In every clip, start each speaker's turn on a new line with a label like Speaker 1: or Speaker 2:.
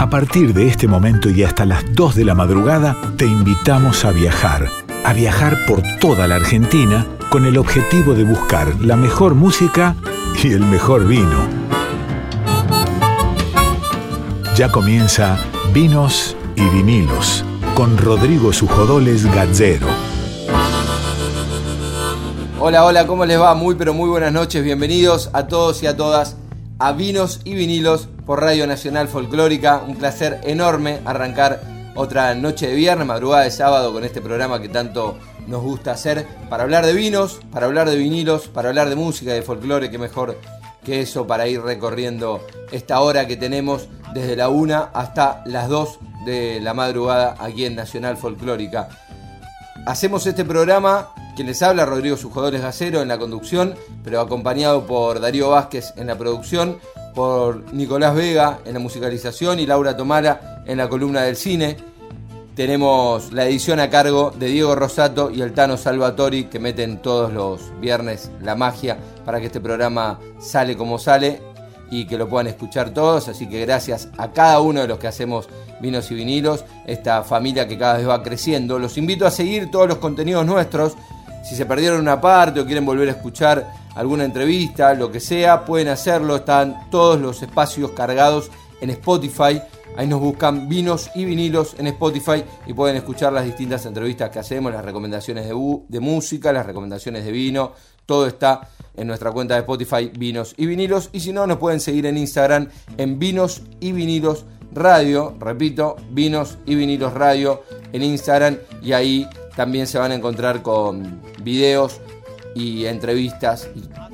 Speaker 1: A partir de este momento y hasta las 2 de la madrugada, te invitamos a viajar. A viajar por toda la Argentina con el objetivo de buscar la mejor música y el mejor vino. Ya comienza Vinos y Vinilos con Rodrigo Sujodoles Gazzero.
Speaker 2: Hola, hola, ¿cómo les va? Muy, pero muy buenas noches. Bienvenidos a todos y a todas a Vinos y Vinilos por Radio Nacional Folclórica. Un placer enorme arrancar otra noche de viernes, madrugada de sábado con este programa que tanto nos gusta hacer para hablar de vinos, para hablar de vinilos, para hablar de música, de folclore, que mejor que eso para ir recorriendo esta hora que tenemos desde la una hasta las 2 de la madrugada aquí en Nacional Folclórica. Hacemos este programa, quien les habla, Rodrigo Sujadores Gacero en la conducción, pero acompañado por Darío Vázquez en la producción por Nicolás Vega en la musicalización y Laura Tomara en la columna del cine. Tenemos la edición a cargo de Diego Rosato y el Tano Salvatori que meten todos los viernes la magia para que este programa sale como sale y que lo puedan escuchar todos. Así que gracias a cada uno de los que hacemos vinos y vinilos, esta familia que cada vez va creciendo. Los invito a seguir todos los contenidos nuestros. Si se perdieron una parte o quieren volver a escuchar alguna entrevista, lo que sea, pueden hacerlo. Están todos los espacios cargados en Spotify. Ahí nos buscan vinos y vinilos en Spotify y pueden escuchar las distintas entrevistas que hacemos, las recomendaciones de, de música, las recomendaciones de vino. Todo está en nuestra cuenta de Spotify, vinos y vinilos. Y si no, nos pueden seguir en Instagram en vinos y vinilos radio. Repito, vinos y vinilos radio en Instagram. Y ahí también se van a encontrar con videos y entrevistas.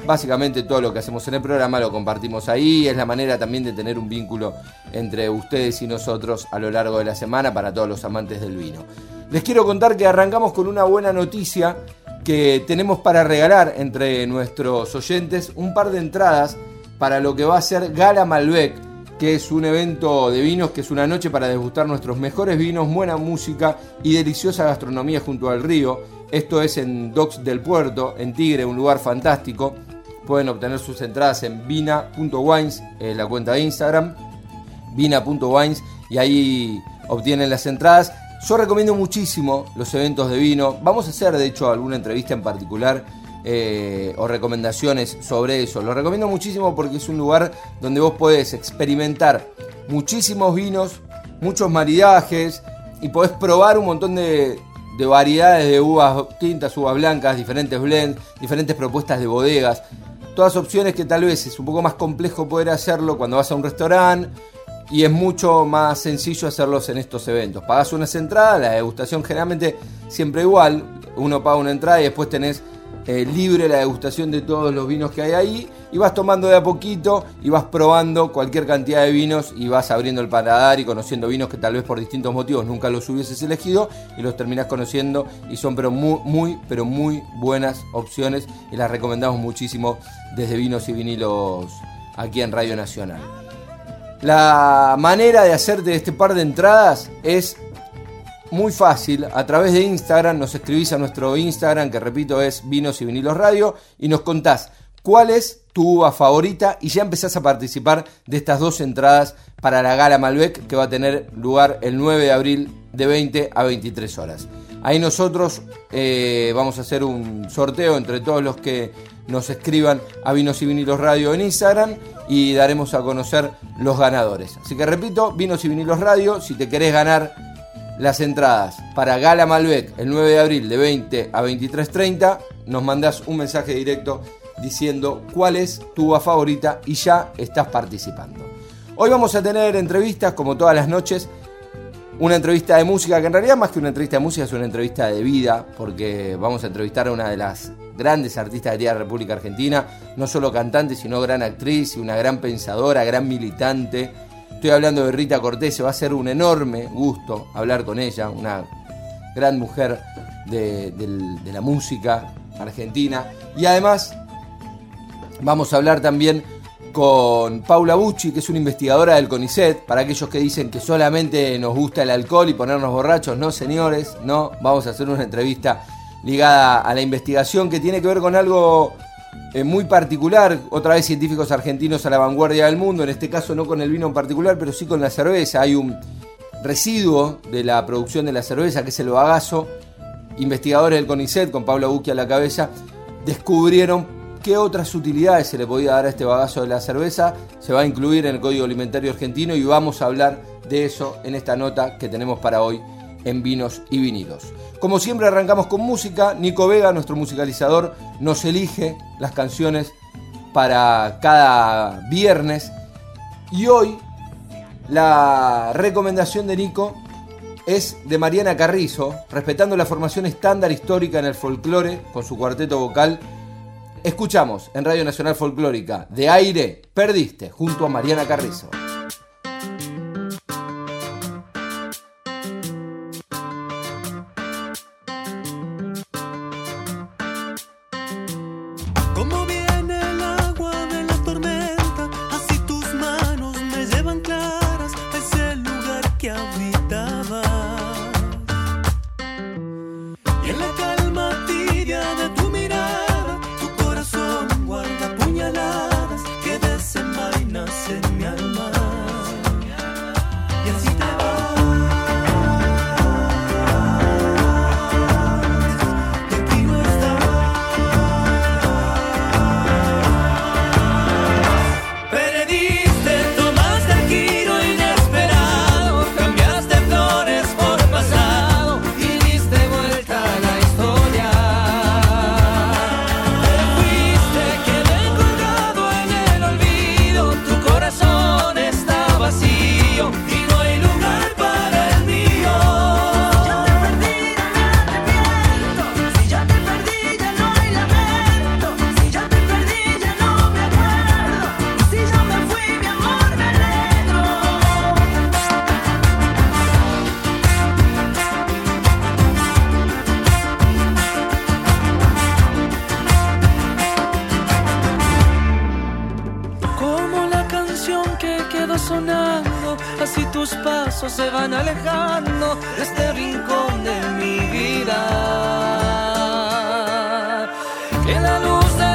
Speaker 2: Básicamente todo lo que hacemos en el programa lo compartimos ahí. Es la manera también de tener un vínculo entre ustedes y nosotros a lo largo de la semana para todos los amantes del vino. Les quiero contar que arrancamos con una buena noticia que tenemos para regalar entre nuestros oyentes un par de entradas para lo que va a ser Gala Malbec, que es un evento de vinos, que es una noche para degustar nuestros mejores vinos, buena música y deliciosa gastronomía junto al río esto es en Docks del Puerto, en Tigre, un lugar fantástico. Pueden obtener sus entradas en vina.wines, en la cuenta de Instagram, vina.wines, y ahí obtienen las entradas. Yo recomiendo muchísimo los eventos de vino. Vamos a hacer, de hecho, alguna entrevista en particular eh, o recomendaciones sobre eso. Lo recomiendo muchísimo porque es un lugar donde vos podés experimentar muchísimos vinos, muchos maridajes y podés probar un montón de, de variedades de uvas tintas, uvas blancas, diferentes blends, diferentes propuestas de bodegas. Todas opciones que tal vez es un poco más complejo poder hacerlo cuando vas a un restaurante y es mucho más sencillo hacerlos en estos eventos. Pagas unas entradas, la degustación generalmente siempre igual, uno paga una entrada y después tenés eh, libre la degustación de todos los vinos que hay ahí y vas tomando de a poquito y vas probando cualquier cantidad de vinos y vas abriendo el paladar y conociendo vinos que tal vez por distintos motivos nunca los hubieses elegido y los terminás conociendo y son pero muy, muy, pero muy buenas opciones y las recomendamos muchísimo desde Vinos y Vinilos aquí en Radio Nacional. La manera de hacerte este par de entradas es muy fácil. A través de Instagram nos escribís a nuestro Instagram, que repito es Vinos y Vinilos Radio, y nos contás cuál es tu uva favorita y ya empezás a participar de estas dos entradas para la Gala Malbec que va a tener lugar el 9 de abril de 20 a 23 horas. Ahí nosotros eh, vamos a hacer un sorteo entre todos los que nos escriban a Vinos y Vinilos Radio en Instagram y daremos a conocer los ganadores. Así que repito, Vinos y Vinilos Radio, si te querés ganar las entradas para Gala Malbec el 9 de abril de 20 a 23.30, nos mandás un mensaje directo diciendo cuál es tu uva favorita y ya estás participando. Hoy vamos a tener entrevistas como todas las noches, una entrevista de música que en realidad más que una entrevista de música es una entrevista de vida porque vamos a entrevistar a una de las grandes artistas de la República Argentina, no solo cantante sino gran actriz y una gran pensadora, gran militante Estoy hablando de Rita Cortés, va a ser un enorme gusto hablar con ella, una gran mujer de, la música argentina. Y además vamos a hablar también con Paula Bucci, que es una investigadora del CONICET, para aquellos que dicen que solamente nos gusta el alcohol y ponernos borrachos, no señores, no, vamos a hacer una entrevista ligada a la investigación que tiene que ver con algo
Speaker 3: eh, muy particular, otra vez científicos argentinos a la vanguardia del mundo, en este caso no con el vino en particular, pero sí con la cerveza. Hay un residuo de la producción de la cerveza, que es el bagazo. Investigadores del CONICET, con Pablo Bucchi a la cabeza, descubrieron qué otras utilidades se le podía dar a este bagazo de la cerveza. Se va a incluir en el Código Alimentario Argentino y vamos a hablar de eso en esta nota que tenemos para hoy en vinos y vinilos. Como siempre arrancamos con música. Nico Vega, nuestro musicalizador, nos elige las canciones para cada viernes. Y hoy la recomendación de Nico es de Mariana Carrizo, respetando la formación estándar histórica en el folclore con su cuarteto vocal. Escuchamos en Radio Nacional Folclórica De Aire Perdiste junto a Mariana Carrizo. que quedó sonando, así tus pasos se van alejando de este rincón de mi vida. Que la luz de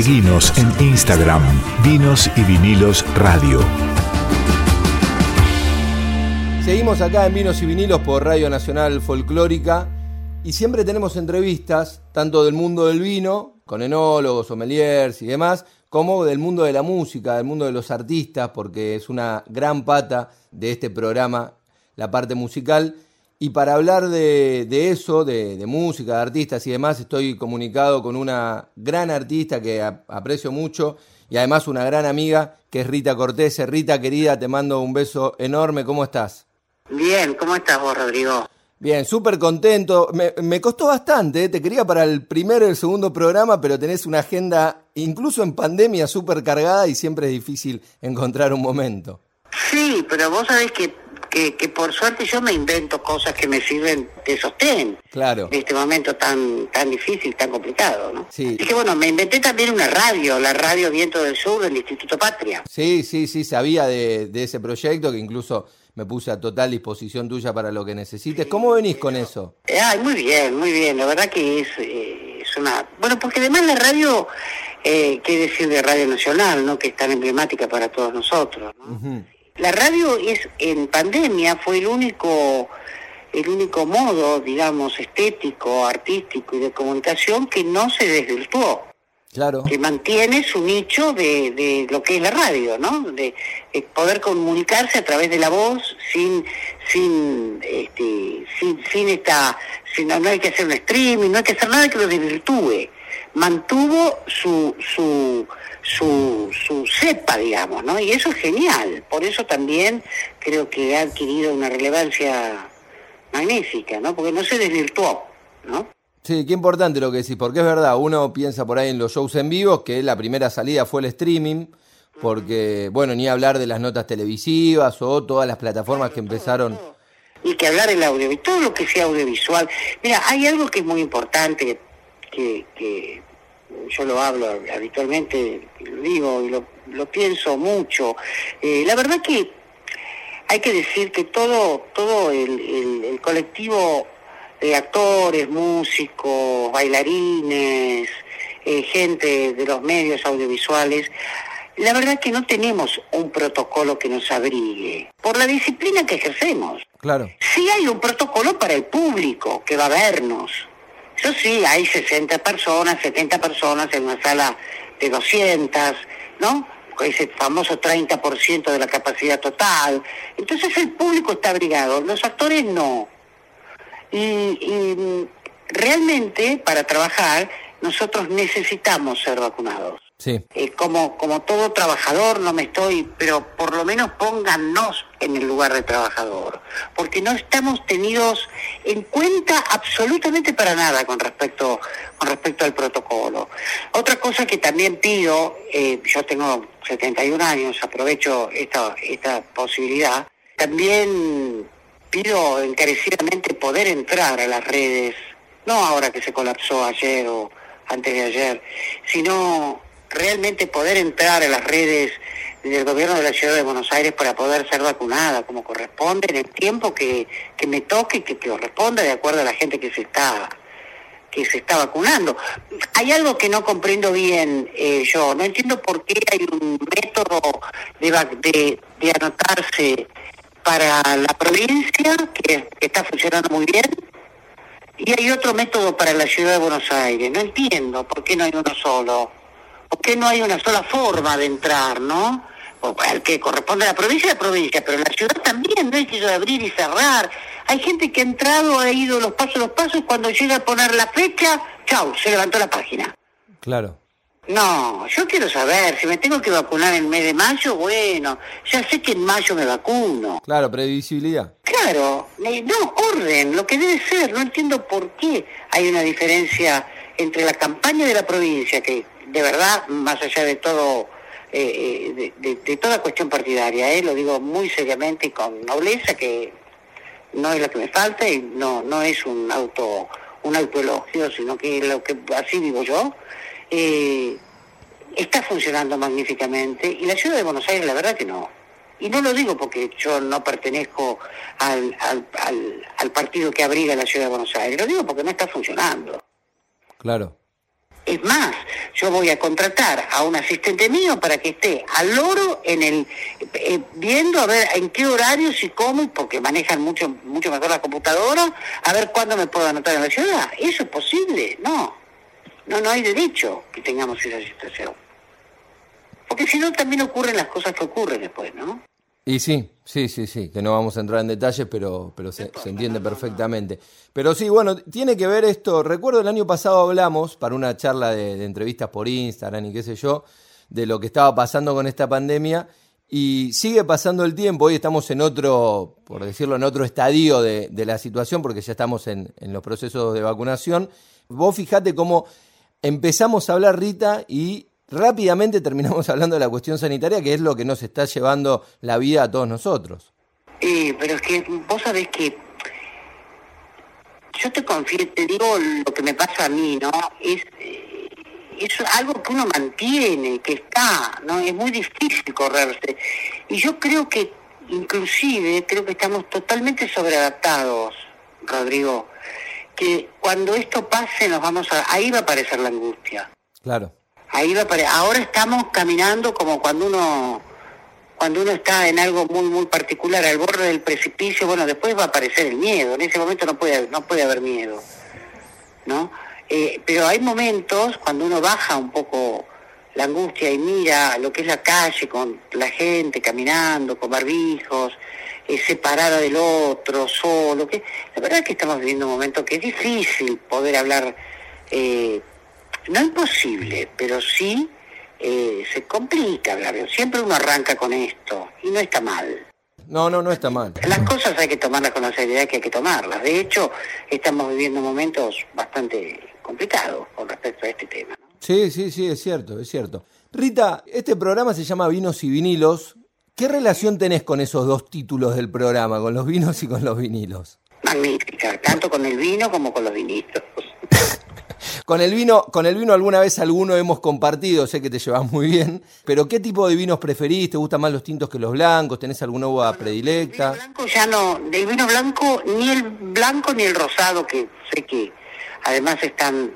Speaker 1: Seguinos en Instagram, Vinos y Vinilos Radio.
Speaker 3: Seguimos acá en Vinos y Vinilos por Radio Nacional Folclórica y siempre tenemos entrevistas, tanto del mundo del vino, con enólogos, sommeliers y demás, como del mundo de la música, del mundo de los artistas, porque es una gran pata de este programa, la parte musical. Y para hablar de, eso, de, música, de artistas y demás, estoy comunicado con una gran artista que aprecio mucho y además una gran amiga que es Rita Cortés. Rita, querida, te mando un beso enorme. ¿Cómo estás?
Speaker 4: Bien, ¿cómo estás vos, Rodrigo?
Speaker 3: Bien, súper contento. Me, costó bastante, ¿eh? te quería para el primero y el segundo programa, pero tenés una agenda, incluso en pandemia, súper cargada y siempre es difícil encontrar un momento.
Speaker 4: Sí, pero vos sabés que que, que por suerte yo me invento cosas que me sirven de sostén.
Speaker 2: Claro.
Speaker 4: En este momento tan tan difícil, tan complicado, ¿no?
Speaker 2: Sí.
Speaker 4: Así que bueno, me inventé también una radio, la radio Viento del Sur del Instituto Patria.
Speaker 2: Sí, sí, sí, sabía de, de ese proyecto que incluso me puse a total disposición tuya para lo que necesites. ¿Cómo venís con eso?
Speaker 4: Ay, muy bien, muy bien. La verdad que es, eh, es una... Bueno, porque además la radio, eh, qué decir de Radio Nacional, ¿no? Que es tan emblemática para todos nosotros, ¿no?
Speaker 2: Ujú.
Speaker 4: La radio es en pandemia fue el único el único modo, digamos, estético, artístico y de comunicación que no se desvirtuó,
Speaker 2: Claro.
Speaker 4: que mantiene su nicho de, de lo que es la radio, ¿no? De, de poder comunicarse a través de la voz sin sin este sin, sin esta sin, no hay que hacer un streaming, no hay que hacer nada que lo desvirtúe. Mantuvo su su su, su cepa, digamos, ¿no? Y eso es genial. Por eso también creo que ha adquirido una relevancia magnífica, ¿no? Porque no se desvirtuó, ¿no?
Speaker 2: Sí, qué importante lo que decís, porque es verdad, uno piensa por ahí en los shows en vivo, que la primera salida fue el streaming, porque, bueno, ni hablar de las notas televisivas o todas las plataformas que empezaron.
Speaker 4: Y que hablar el audio, y todo lo que sea audiovisual. Mira, hay algo que es muy importante, que, que yo lo hablo habitualmente, lo digo y lo, lo pienso mucho. Eh, la verdad que hay que decir que todo, todo el, el- el colectivo de actores, músicos, bailarines, eh, gente de los medios audiovisuales, la verdad que no tenemos un protocolo que nos abrigue por la disciplina que ejercemos.
Speaker 2: Claro,
Speaker 4: Sí hay un protocolo para el público que va a vernos. Eso sí, hay 60 personas, 70 personas en una sala de 200, ¿no? Ese famoso 30% de la capacidad total. Entonces el público está abrigado, los actores no. Y, y, mm, realmente para trabajar nosotros necesitamos ser vacunados.
Speaker 2: Sí,
Speaker 4: Eh, como, como todo trabajador no me estoy, pero por lo menos póngannos en el lugar de trabajador, porque no estamos tenidos en cuenta absolutamente para nada con respecto, con respecto al protocolo. Otra cosa que también pido, eh, yo tengo 71 años, aprovecho esta, esta posibilidad, también pido encarecidamente poder entrar a las redes, no ahora que se colapsó ayer o antes de ayer, sino realmente poder entrar a las redes del gobierno de la ciudad de Buenos Aires para poder ser vacunada como corresponde en el tiempo que, que me toque y que, corresponda de acuerdo a la gente que se está que se está vacunando. Hay algo que no comprendo bien eh, yo, no entiendo por qué hay un método de, de, de anotarse para la provincia que está funcionando muy bien y hay otro método para la ciudad de Buenos Aires. No entiendo por qué no hay uno solo. ¿Por qué no hay una sola forma de entrar, no? O al que corresponde a la provincia, la provincia, pero la ciudad también, no es que yo de abrir y cerrar. Hay gente que ha entrado, ha ido los pasos, los pasos, cuando llega a poner la fecha, chau, se levantó la página.
Speaker 2: claro.
Speaker 4: No, yo quiero saber, si me tengo que vacunar en el mes de mayo, bueno, ya sé que en mayo me vacuno.
Speaker 2: Claro, previsibilidad.
Speaker 4: Claro, no, orden, lo que debe ser, no entiendo por qué hay una diferencia entre la campaña de la provincia, que de verdad, más allá de todo, eh, eh, de, toda cuestión partidaria, eh, lo digo muy seriamente y con nobleza, que no es lo que me falta y no, no es un auto, un autoelogio, sino que lo que así vivo yo, eh, está funcionando magníficamente y la ciudad de Buenos Aires la verdad que no. Y no lo digo porque yo no pertenezco al, al partido que abriga la ciudad de Buenos Aires, lo digo porque no está funcionando.
Speaker 2: Claro.
Speaker 4: Es más, yo voy a contratar a un asistente mío para que esté al loro en el eh, viendo a ver en qué horarios y cómo, porque manejan mucho mucho mejor la computadora, a ver cuándo me puedo anotar en la ciudad. ¿Eso es posible? No. No, no hay derecho que tengamos esa situación. Porque si no, también ocurren las cosas que ocurren después, ¿no?
Speaker 2: Y sí, sí, sí, sí, que no vamos a entrar en detalles, pero, pero se, se entiende perfectamente. Pero sí, bueno, tiene que ver esto. Recuerdo el año pasado hablamos para una charla de, de entrevistas por Instagram y qué sé yo, de lo que estaba pasando con esta pandemia. Y sigue pasando el tiempo, hoy estamos en otro, por decirlo, en otro estadio de, de la situación, porque ya estamos en, en los procesos de vacunación. Vos fijate cómo empezamos a hablar, Rita, y rápidamente terminamos hablando de la cuestión sanitaria, que es lo que nos está llevando la vida a todos nosotros.
Speaker 4: Eh, pero es que vos sabés que yo te confío, te digo lo que me pasa a mí, ¿no? Es, eh, es algo que uno mantiene, que está, ¿no? Es muy difícil correrse. Y yo creo que, inclusive, creo que estamos totalmente sobreadaptados, Rodrigo, que cuando esto pase nos vamos a... Ahí va a aparecer la angustia.
Speaker 2: Claro.
Speaker 4: Ahí va a aparecer... Ahora estamos caminando como cuando uno cuando uno está en algo muy muy particular al borde del precipicio, bueno, después va a aparecer el miedo. En ese momento no puede no puede haber miedo, ¿no? Eh, pero hay momentos cuando uno baja un poco la angustia y mira lo que es la calle con la gente caminando con barbijos, eh, separada del otro, solo. Que la verdad es que estamos viviendo un momento que es difícil poder hablar, eh, no imposible, pero sí eh, se complica hablar. Siempre uno arranca con esto y no está mal.
Speaker 2: No, no, no está mal.
Speaker 4: Las cosas hay que tomarlas con la seriedad que hay que tomarlas. De hecho, estamos viviendo momentos bastante complicados con respecto a este tema.
Speaker 2: Sí, sí, sí, es cierto, es cierto. Rita, este programa se llama Vinos y Vinilos. ¿Qué relación tenés con esos dos títulos del programa, con los vinos y con los vinilos?
Speaker 4: Magnífica, tanto con el vino como con los vinilos.
Speaker 2: Con el vino, con el vino alguna vez alguno hemos compartido, sé que te llevas muy bien, pero ¿qué tipo de vinos preferís? ¿Te gustan más los tintos que los blancos? ¿Tenés alguna uva predilecta?
Speaker 4: El vino blanco ya no, del vino blanco ni el blanco ni el rosado que sé que además están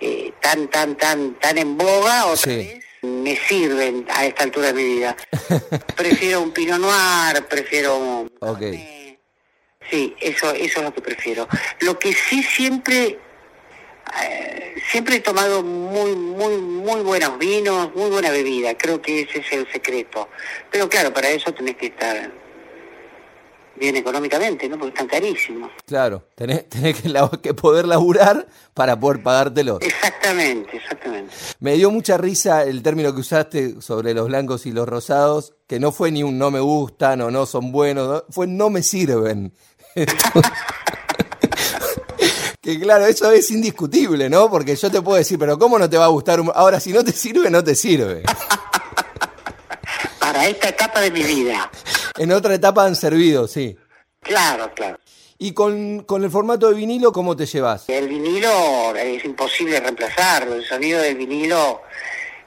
Speaker 4: eh, tan tan tan tan en boga otra
Speaker 2: Sí.
Speaker 4: vez me sirven a esta altura de mi vida. prefiero un Pinot Noir, prefiero un
Speaker 2: Ok.
Speaker 4: Cabernet. Sí, eso eso es lo que prefiero. Lo que sí siempre eh, siempre he tomado muy, muy, muy buenos vinos, muy buena bebida. Creo que ese es el secreto. Pero claro, para eso tenés que estar bien económicamente, ¿no? Porque están carísimos.
Speaker 2: Claro, tenés, tenés que, la- que poder laburar para poder pagártelo.
Speaker 4: Exactamente, exactamente.
Speaker 2: Me dio mucha risa el término que usaste sobre los blancos y los rosados, que no fue ni un no me gustan o no son buenos, ¿no? fue no me sirven. que claro, eso es indiscutible, ¿no? Porque yo te puedo decir, pero ¿cómo no te va a gustar? un- Ahora, si no te sirve, no te sirve.
Speaker 4: Para esta etapa de mi vida.
Speaker 2: En otra etapa han servido, sí.
Speaker 4: Claro, claro.
Speaker 2: Y con, con el formato de vinilo, ¿cómo te llevas?
Speaker 4: El vinilo es imposible reemplazarlo. El sonido del vinilo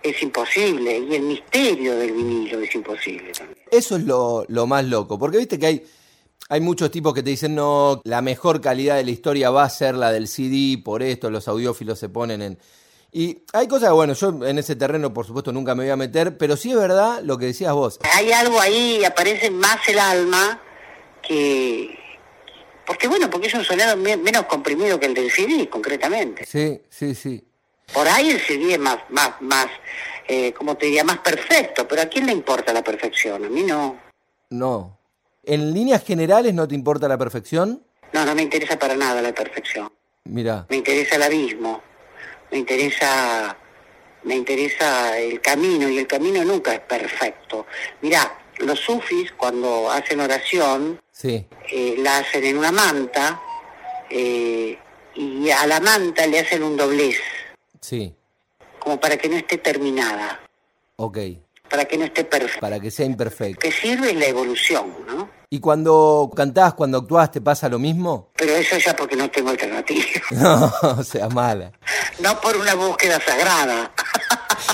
Speaker 4: es imposible. Y el misterio del vinilo es imposible también.
Speaker 2: Eso es lo, lo más loco, porque viste que hay, hay muchos tipos que te dicen, no, la mejor calidad de la historia va a ser la del CD, por esto los audiófilos se ponen en... Y hay cosas, bueno, yo en ese terreno por supuesto nunca me voy a meter, pero sí es verdad lo que decías vos.
Speaker 4: hay algo ahí, aparece más el alma que... Porque bueno, porque es un sonido me- menos comprimido que el del CD, concretamente.
Speaker 2: Sí, sí, sí.
Speaker 4: Por ahí el CD es más, más, más, eh, como te diría, más perfecto, pero ¿a quién le importa la perfección? A mí no.
Speaker 2: No. ¿En líneas generales no te importa la perfección?
Speaker 4: No, no me interesa para nada la perfección.
Speaker 2: Mira,
Speaker 4: Me interesa el abismo, me interesa, me interesa el camino, y el camino nunca es perfecto. Mirá, los sufis cuando hacen oración,
Speaker 2: sí,
Speaker 4: eh, la hacen en una manta eh, y a la manta le hacen un doblez,
Speaker 2: sí,
Speaker 4: como para que no esté terminada,
Speaker 2: ok,
Speaker 4: para que no esté perfecta.
Speaker 2: para que sea imperfecto.
Speaker 4: que sirve la evolución, ¿no?
Speaker 2: ¿Y cuando cantás, cuando actuás, te pasa lo mismo?
Speaker 4: Pero eso ya porque no tengo alternativa,
Speaker 2: No, o sea, mala.
Speaker 4: no por una búsqueda sagrada.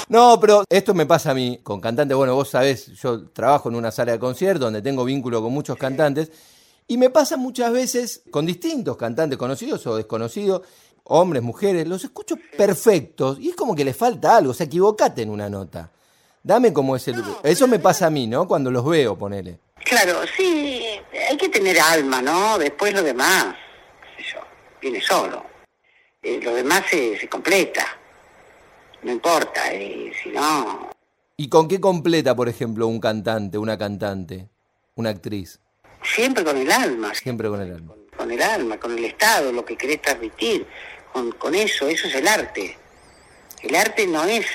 Speaker 2: No, pero esto me pasa a mí con cantantes. Bueno, vos sabés, yo trabajo en una sala de concierto donde tengo vínculo con muchos cantantes y me pasa muchas veces con distintos cantantes conocidos o desconocidos, hombres, mujeres, los escucho perfectos y es como que les falta algo, o sea, equivocate en una nota. Dame como ese... Eso me pasa a mí, ¿no? Cuando los veo, ponele.
Speaker 4: Claro, sí, hay que tener alma, ¿no? Después lo demás, yo, viene solo. Eh, lo demás se, se completa, no importa, y si no,
Speaker 2: ¿Y con qué completa, por ejemplo, un cantante, una cantante, una actriz?
Speaker 4: siempre con el alma,
Speaker 2: Siempre con el alma.
Speaker 4: con el alma, con el estado, lo que querés transmitir, con, con eso, eso es el arte. El arte no es,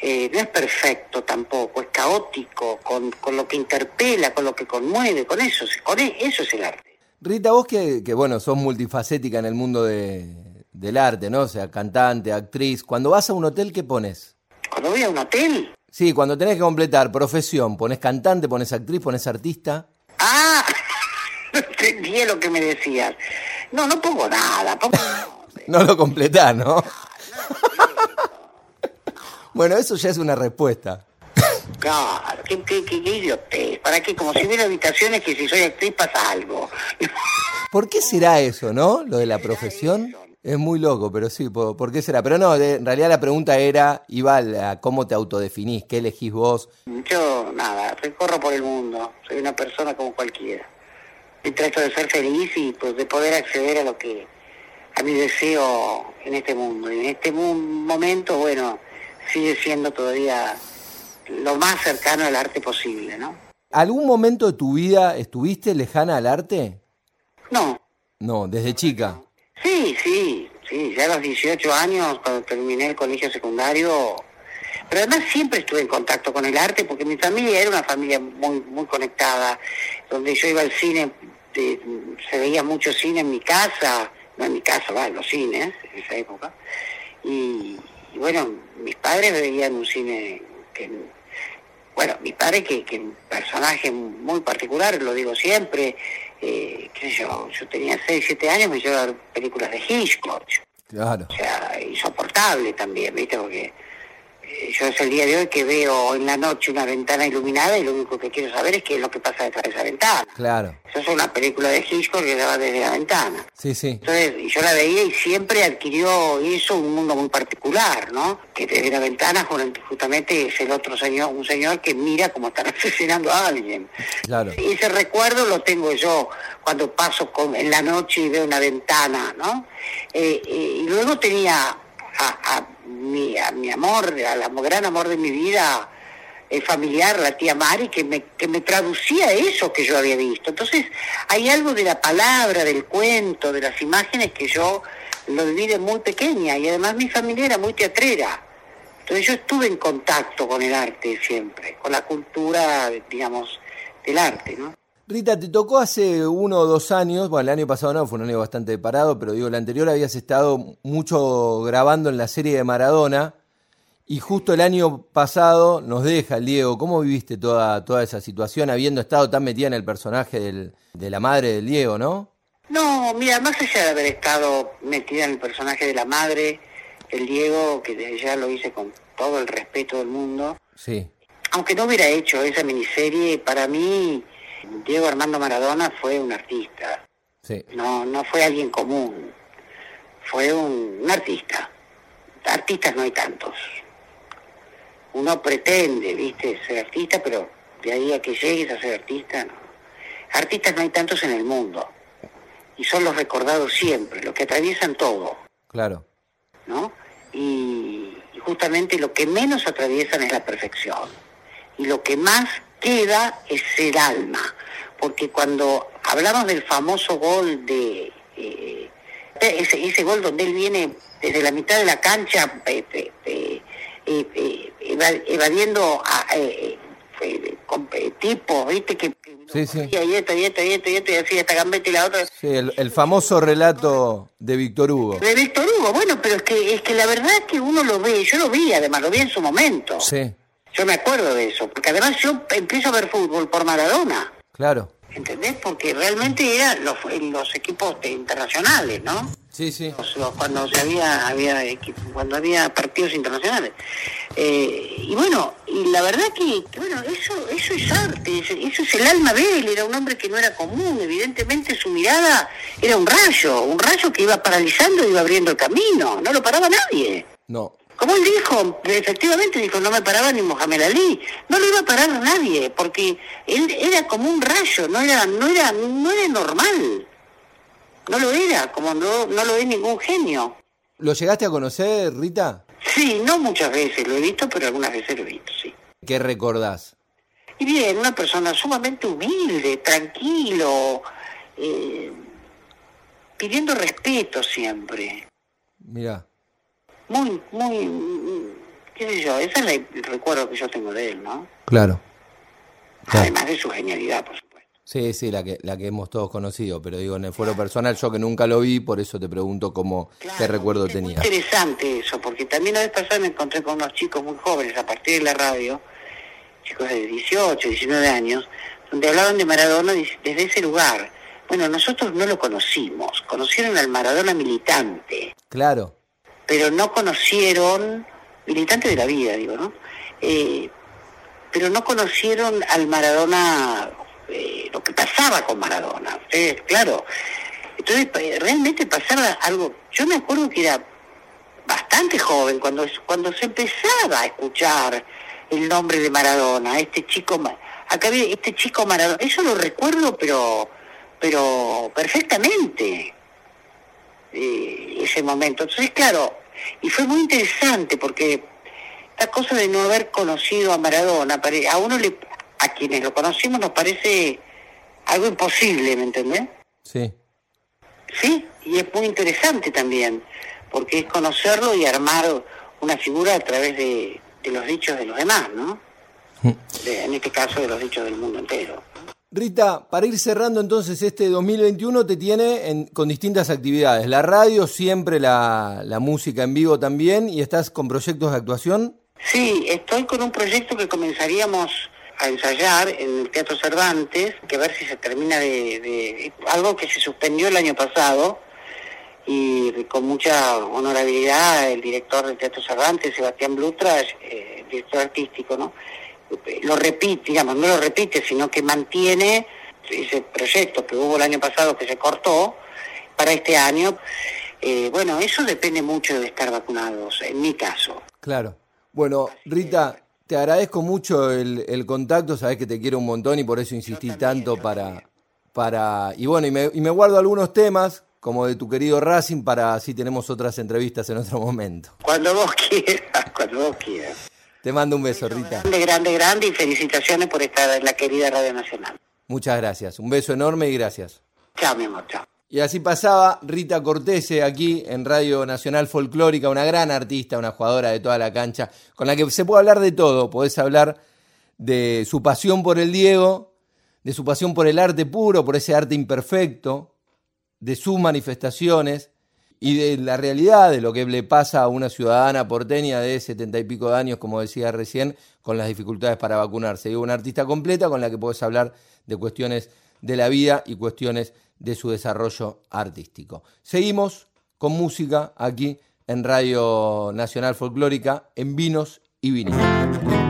Speaker 4: eh, no es perfecto tampoco, es caótico, con, con lo que interpela, con lo que conmueve, con eso, con e- eso es el arte.
Speaker 2: Rita, vos que, que, bueno, sos multifacética en el mundo de, del arte, ¿no? O sea, cantante, actriz. Cuando vas a un hotel, ¿qué pones?
Speaker 4: Cuando voy a un hotel,
Speaker 2: Sí, cuando tenés que completar profesión, pones cantante, pones actriz, pones artista.
Speaker 4: ah, entendía lo que me decías. No, no pongo nada. Pongo...
Speaker 2: no lo completás, ¿no? Bueno, eso ya es una respuesta.
Speaker 4: Claro, qué, qué, qué, qué idiotez. ¿Para qué? Como si hubiera habitaciones que si soy actriz pasa algo.
Speaker 2: ¿Por qué será eso, no? Lo de la profesión. Es muy loco, pero sí, ¿por, por qué será? Pero no, de- en realidad la pregunta era, iba a cómo te autodefinís, qué elegís vos.
Speaker 4: Yo, nada, recorro por el mundo. Soy una persona como cualquiera. Y trato de ser feliz y pues de poder acceder a lo que, a mi deseo en este mundo. Y en este momento, bueno, sigue siendo todavía lo más cercano al arte posible, ¿no?
Speaker 2: ¿Algún momento de tu vida estuviste lejana al arte?
Speaker 4: No,
Speaker 2: No, desde chica.
Speaker 4: Sí, sí, sí, ya a los 18 años, cuando terminé el colegio secundario, pero además siempre estuve en contacto con el arte porque mi familia era una familia muy muy conectada, donde yo iba al cine, eh, se veía mucho cine en mi casa, no en mi casa, va, en los cines en esa época, y, y bueno, mis padres veían un cine que, bueno, mi padre que, que un personaje muy particular, lo digo siempre, eh, qué sé yo, yo tenía 6, 7 años, me llevaba a ver películas de Hitchcock,
Speaker 2: Claro.
Speaker 4: o sea, insoportable también, ¿viste? Porque yo es el día de hoy que veo en la noche una ventana iluminada y lo único que quiero saber es qué es lo que pasa detrás de esa ventana.
Speaker 2: Claro.
Speaker 4: Eso es una película de Hitchcock que daba desde la ventana.
Speaker 2: Sí, sí.
Speaker 4: Entonces, yo la veía y siempre adquirió eso un mundo muy particular, ¿no? Que desde la ventana ju- justamente es el otro señor, un señor que mira cómo están asesinando a alguien.
Speaker 2: Claro.
Speaker 4: Y ese recuerdo lo tengo yo cuando paso con, en la noche y veo una ventana, ¿no? Eh, eh, y luego tenía a, a mi, a mi amor, al gran amor de mi vida, familiar, la tía Mari, que me, que me traducía eso que yo había visto. Entonces, hay algo de la palabra, del cuento, de las imágenes que yo lo viví de muy pequeña y además mi familia era muy teatrera. Entonces yo estuve en contacto con el arte siempre, con la cultura, digamos, del arte, ¿no?
Speaker 2: Rita, te tocó hace uno o dos años, bueno, el año pasado no, fue un año bastante parado, pero digo, el anterior habías estado mucho grabando en la serie de Maradona y justo el año pasado nos deja el Diego. ¿Cómo viviste toda, toda esa situación habiendo estado tan metida en el personaje del- de la madre del Diego, no?
Speaker 4: No, mira, más allá de haber estado metida en el personaje de la madre, el Diego, que desde ya lo hice con todo el respeto del mundo,
Speaker 2: Sí,
Speaker 4: aunque no hubiera hecho esa miniserie, para mí Diego Armando Maradona fue un artista,
Speaker 2: sí,
Speaker 4: no, no fue alguien común, fue un, un artista. Artistas no hay tantos. Uno pretende, viste, ser artista, pero de ahí a que llegues a ser artista, no. Artistas no hay tantos en el mundo. Y son los recordados siempre, los que atraviesan todo.
Speaker 2: claro.
Speaker 4: ¿no? Y, y justamente lo que menos atraviesan es la perfección. Y lo que más queda es el alma. Porque cuando hablamos del famoso gol de... eh, ese, ese gol donde él viene desde la mitad de la cancha eh, eh, eh, eh, eh, eva- evadiendo a eh, eh, con- eh, tipos, ¿viste? Que,
Speaker 2: Sí, sí.
Speaker 4: y esto, y esto, y esto, y esto, y así esta gambeta y la otra.
Speaker 2: Sí, el, el famoso relato de Víctor Hugo.
Speaker 4: De Víctor Hugo, bueno, pero es que, es que la verdad es que uno lo ve, yo lo vi además, lo vi en su momento.
Speaker 2: Sí,
Speaker 4: Yo me acuerdo de eso, porque además yo empiezo a ver fútbol por Maradona,
Speaker 2: claro.
Speaker 4: ¿entendés? Porque realmente eran los, los equipos de- internacionales, ¿no?
Speaker 2: Sí, sí.
Speaker 4: Los- los- cuando se había, había cuando había partidos internacionales. Eh, y bueno, y la verdad que, que, bueno, eso, eso es arte, eso, eso es el alma de él, era un hombre que no era común, evidentemente su mirada era un rayo, un rayo que iba paralizando y iba abriendo el camino, no lo paraba nadie.
Speaker 2: No,
Speaker 4: Como él dijo, efectivamente dijo, no me paraba ni Mohamed Ali, no lo iba a parar nadie, porque él era como un rayo, no era, no era, no era normal. No lo era, como no, no lo es ningún genio.
Speaker 2: ¿Lo llegaste a conocer, Rita?
Speaker 4: Sí, no muchas veces lo he visto, pero algunas veces lo he visto, sí.
Speaker 2: ¿Qué recordás?
Speaker 4: Y bien, una persona sumamente humilde, tranquilo, eh, pidiendo respeto siempre.
Speaker 2: Mirá,
Speaker 4: Muy, muy, qué sé yo, ese es el recuerdo que yo tengo de él, ¿no?
Speaker 2: claro. Claro.
Speaker 4: Además de su genialidad, por supuesto.
Speaker 2: Sí, sí, la que, la que hemos todos conocido, pero digo, en el foro personal yo que nunca lo vi, por eso te pregunto cómo, qué recuerdo
Speaker 4: es muy
Speaker 2: tenía.
Speaker 4: interesante eso, porque también la vez pasada me encontré con unos chicos muy jóvenes a partir de la radio, chicos de 18, 19 años, donde hablaban de Maradona des- desde ese lugar, Bueno, nosotros no lo conocimos, conocieron al Maradona militante.
Speaker 2: Claro.
Speaker 4: Pero no conocieron, militante de la vida, digo, ¿no? Eh, pero no conocieron al Maradona, eh, lo que pasaba con Maradona. Ustedes, claro. Entonces, realmente pasaba algo. Yo me acuerdo que era bastante joven cuando, cuando se empezaba a escuchar el nombre de Maradona, este chico, acá este chico Maradona, eso lo recuerdo, pero, pero perfectamente, eh, ese momento. Entonces, claro, y fue muy interesante porque la cosa de no haber conocido a Maradona, a uno le, a quienes lo conocimos nos parece algo imposible, ¿me entendés?
Speaker 2: Sí.
Speaker 4: Sí, y es muy interesante también, porque es conocerlo y armar una figura a través de, los dichos de los demás, ¿no? Mm. en este caso de los dichos del mundo entero.
Speaker 2: Rita, para ir cerrando entonces este 2021 te tiene con distintas actividades. La radio, siempre la, la música en vivo también, y estás con proyectos de actuación.
Speaker 4: Sí, estoy con un proyecto que comenzaríamos a ensayar en el Teatro Cervantes, que ver si se termina de, algo que se suspendió el año pasado y con mucha honorabilidad el director del Teatro Cervantes, Sebastián Blutra, eh, director artístico, ¿no? Lo repite, digamos, no lo repite, sino que mantiene ese proyecto que hubo el año pasado que se cortó para este año. Eh, bueno, eso depende mucho de estar vacunados, en mi caso.
Speaker 2: Claro. Bueno, Rita, te agradezco mucho el, contacto, sabes que te quiero un montón y por eso insistí tanto para, para... Y bueno, y me, y me guardo algunos temas, como de tu querido Racing, para así tenemos otras entrevistas en otro momento.
Speaker 4: Cuando vos quieras, cuando vos quieras.
Speaker 2: Te mando un beso, Rita.
Speaker 4: Grande, grande, grande y felicitaciones por estar en la querida Radio Nacional.
Speaker 2: Muchas gracias. Un beso enorme y gracias.
Speaker 4: Chao, mi amor, chao.
Speaker 2: Y así pasaba Rita Cortese aquí en Radio Nacional Folclórica, una gran artista, una jugadora de toda la cancha, con la que se puede hablar de todo. Podés hablar de su pasión por el Diego, de su pasión por el arte puro, por ese arte imperfecto, de sus manifestaciones y de la realidad de lo que le pasa a una ciudadana porteña de setenta y pico de años, como decía recién, con las dificultades para vacunarse. Y una artista completa con la que podés hablar de cuestiones de la vida y cuestiones de su desarrollo artístico. Seguimos con música aquí en Radio Nacional Folclórica en Vinos y Vinilos.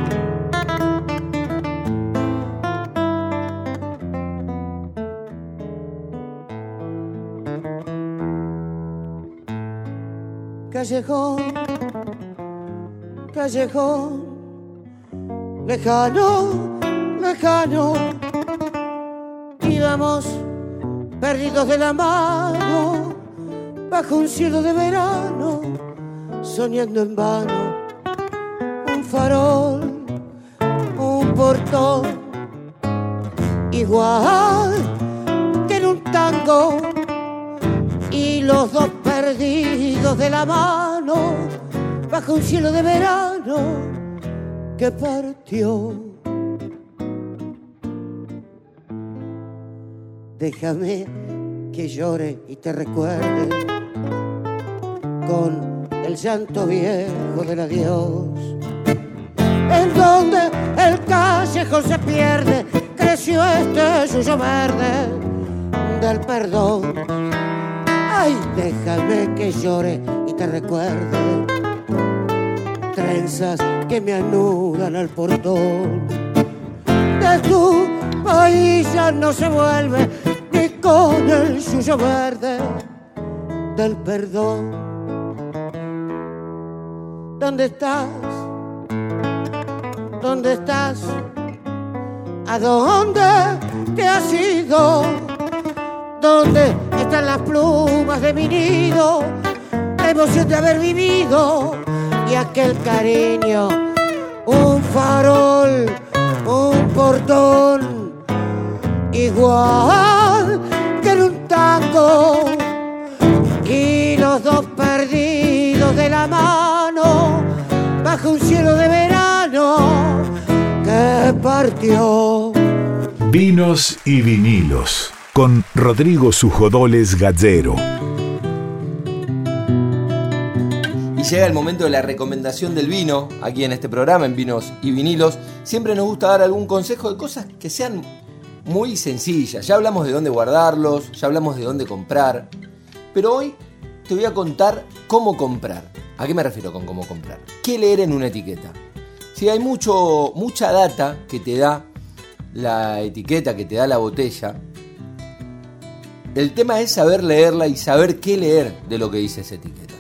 Speaker 5: Callejón, callejón, lejano, lejano, íbamos perdidos de la mano, bajo un cielo de verano, soñando en vano, un farol, un portón, igual que en un tango, y los dos perdidos de la mano, bajo un cielo de verano que partió Déjame que llore y te recuerde con el llanto viejo del adiós. En donde el callejón se pierde, creció este suyo verde del perdón. Ay, déjame que llore y te recuerde. Trenzas que me anudan al portón. De tu país ya no se vuelve con el suyo verde del perdón. ¿Dónde estás? ¿Dónde estás? ¿A dónde te has ido? ¿Dónde las plumas de mi nido? La emoción de haber vivido y aquel cariño, un farol, un portón igual un tango y los dos perdidos de la mano bajo un cielo de verano que partió.
Speaker 1: Vinos y vinilos con Rodrigo Sujodoles Gallero.
Speaker 2: Y llega el momento de la recomendación del vino, aquí en este programa, en Vinos y Vinilos. Siempre nos gusta dar algún consejo de cosas que sean muy sencillas. Ya hablamos de dónde guardarlos, ya hablamos de dónde comprar. Pero hoy te voy a contar cómo comprar. ¿A qué me refiero con cómo comprar? ¿Qué leer en una etiqueta? Si hay mucho, mucha data que te da la etiqueta, que te da la botella, el tema es saber leerla y saber qué leer de lo que dice esa etiqueta.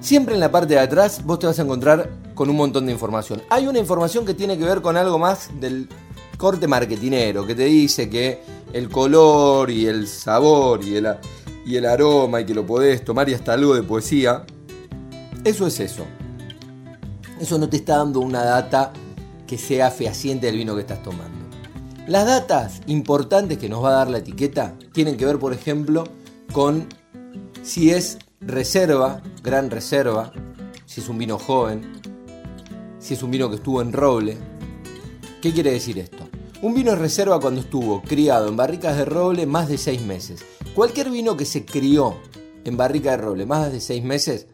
Speaker 2: Siempre en la parte de atrás vos te vas a encontrar con un montón de información. Hay una información que tiene que ver con algo más del corte marketinero, que te dice que el color y el sabor y el, aroma y que lo podés tomar y hasta algo de poesía. Eso es eso. Eso no te está dando una data que sea fehaciente del vino que estás tomando. Las datas importantes que nos va a dar la etiqueta tienen que ver, por ejemplo, con si es reserva, gran reserva, si es un vino joven, si es un vino que estuvo en roble. ¿Qué quiere decir esto? Un vino es reserva cuando estuvo criado en barricas de roble más de seis meses. Cualquier vino que se crió en barrica de roble más de seis meses,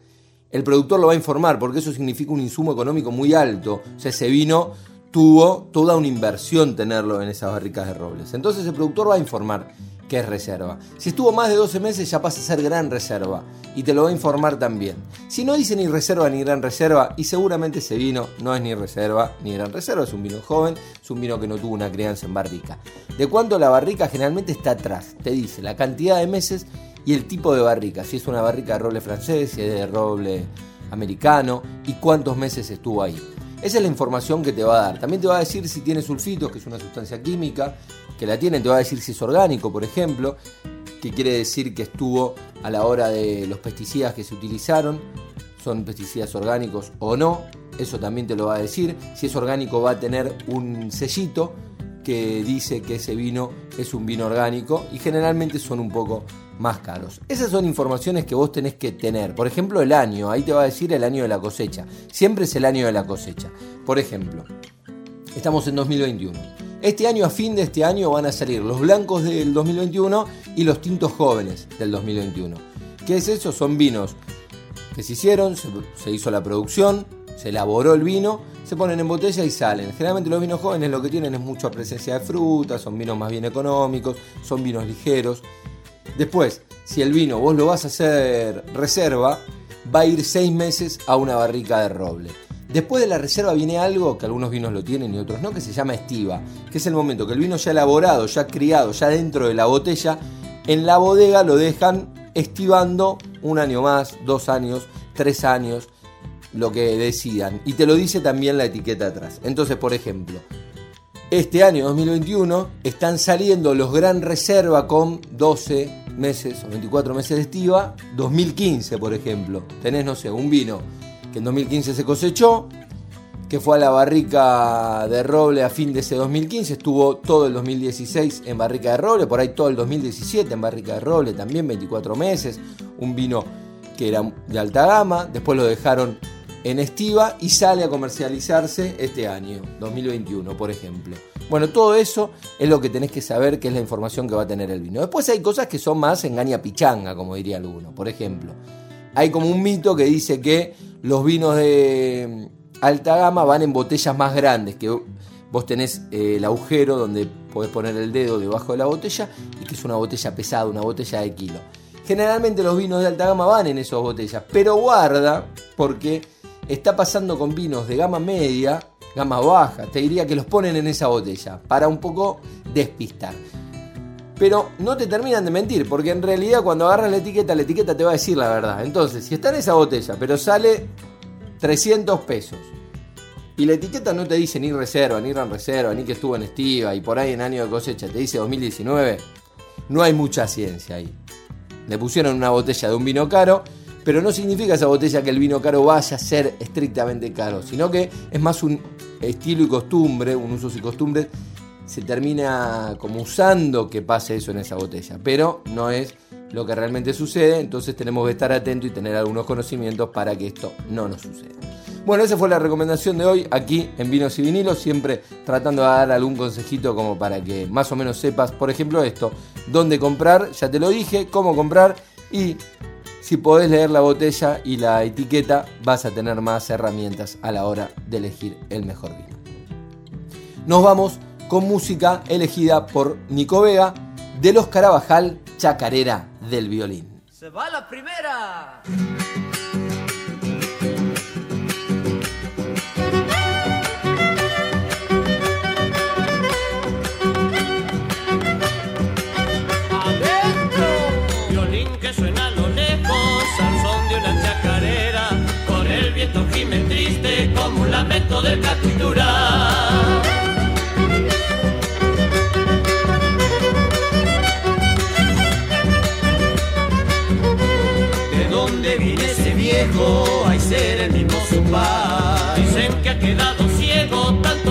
Speaker 2: el productor lo va a informar porque eso significa un insumo económico muy alto. O sea, ese vino tuvo toda una inversión tenerlo en esas barricas de robles. Entonces el productor va a informar que es reserva. Si estuvo más de 12 meses ya pasa a ser gran reserva y te lo va a informar también. Si no dice ni reserva ni gran reserva y seguramente ese vino no es ni reserva ni gran reserva, es un vino joven, es un vino que no tuvo una crianza en barrica. De cuánto la barrica generalmente está atrás, te dice la cantidad de meses y el tipo de barrica, si es una barrica de roble francés, si es de roble americano y cuántos meses estuvo ahí. Esa es la información que te va a dar. También te va a decir si tiene sulfitos, que es una sustancia química, que la tiene, te va a decir si es orgánico, por ejemplo, que quiere decir que estuvo a la hora de los pesticidas que se utilizaron, son pesticidas orgánicos o no, eso también te lo va a decir. Si es orgánico va a tener un sellito que dice que ese vino es un vino orgánico y generalmente son un poco más caros. Esas son informaciones que vos tenés que tener. Por ejemplo, el año, ahí te va a decir el año de la cosecha. Siempre es el año de la cosecha. Por ejemplo, estamos en 2021. Este año, a fin de este año, van a salir los blancos del 2021 y los tintos jóvenes del 2021. ¿Qué es eso? Son vinos que se hicieron, se, hizo la producción, se elaboró el vino, se ponen en botella y salen. Generalmente los vinos jóvenes lo que tienen es mucha presencia de fruta, son vinos más bien económicos, son vinos ligeros. Después, si el vino vos lo vas a hacer reserva, va a ir seis meses a una barrica de roble. Después de la reserva viene algo que algunos vinos lo tienen y otros no, que se llama estiva, que es el momento que el vino ya elaborado, ya criado, ya dentro de la botella, en la bodega lo dejan estivando un año más, dos años, tres años, lo que decidan. Y te lo dice también la etiqueta atrás. Entonces, por ejemplo, este año 2021 están saliendo los Gran Reserva con 12 meses o 24 meses de estiva. 2015, por ejemplo. Tenés, no sé, un vino que en 2015 se cosechó, que fue a la barrica de roble a fin de ese 2015, estuvo todo el 2016 en barrica de roble, por ahí todo el 2017 en barrica de roble, también 24 meses, un vino que era de alta gama, después lo dejaron en estiva y sale a comercializarse este año, 2021, por ejemplo. Bueno, todo eso es lo que tenés que saber, que es la información que va a tener el vino. Después hay cosas que son más engaña pichanga, como diría alguno. Por ejemplo, hay como un mito que dice que los vinos de alta gama van en botellas más grandes, que vos tenés eh, el agujero donde podés poner el dedo debajo de la botella y que es una botella pesada, una botella de kilo. Generalmente los vinos de alta gama van en esas botellas, pero guarda porque está pasando con vinos de gama media, gama baja, te diría que los ponen en esa botella para un poco despistar. Pero no te terminan de mentir, porque en realidad cuando agarras la etiqueta, la etiqueta te va a decir la verdad. Entonces, si está en esa botella, pero sale 300 pesos, y la etiqueta no te dice ni reserva, ni gran reserva, ni que estuvo en estiva, y por ahí en año de cosecha te dice 2019, no hay mucha ciencia ahí. Le pusieron una botella de un vino caro pero no significa esa botella que el vino caro vaya a ser estrictamente caro, sino que es más un estilo y costumbre, un uso y costumbre, se termina como usando que pase eso en esa botella, pero no es lo que realmente sucede, entonces tenemos que estar atentos y tener algunos conocimientos para que esto no nos suceda. Bueno, esa fue la recomendación de hoy aquí en Vinos y Vinilos, siempre tratando de dar algún consejito como para que más o menos sepas, por ejemplo, esto, dónde comprar, ya te lo dije, cómo comprar y si podés leer la botella y la etiqueta, vas a tener más herramientas a la hora de elegir el mejor vino. Nos vamos con música elegida por Nico Vega de los Carabajal Chacarera del Violín.
Speaker 3: Se va la primera.
Speaker 6: ¿De dónde viene ese viejo? Hay ser el mismo su Dicen que ha quedado ciego, tanto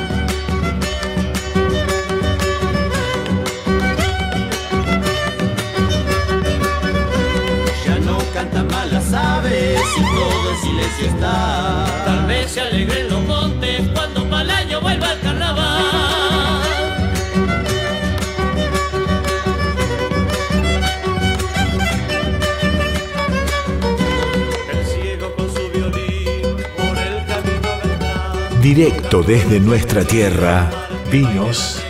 Speaker 6: aves y todo en silencio está. Tal vez se alegren los montes cuando para el año vuelva el carnaval.
Speaker 1: Directo desde nuestra tierra, vinos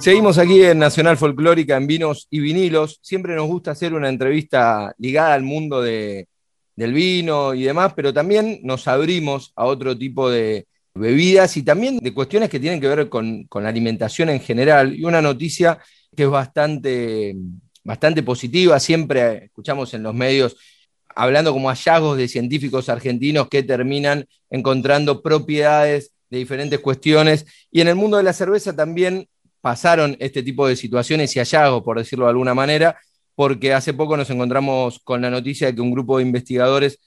Speaker 2: Seguimos aquí en Nacional Folclórica en Vinos y Vinilos. Siempre nos gusta hacer una entrevista ligada al mundo de, del vino y demás, pero también nos abrimos a otro tipo de, bebidas y también de cuestiones que tienen que ver con, con, la alimentación en general. Y una noticia que es bastante, bastante positiva. Siempre escuchamos en los medios hablando como hallazgos de científicos argentinos que terminan encontrando propiedades de diferentes cuestiones. Y en el mundo de la cerveza también pasaron este tipo de situaciones y hallazgos, por decirlo de alguna manera, porque hace poco nos encontramos con la noticia de que un grupo de investigadores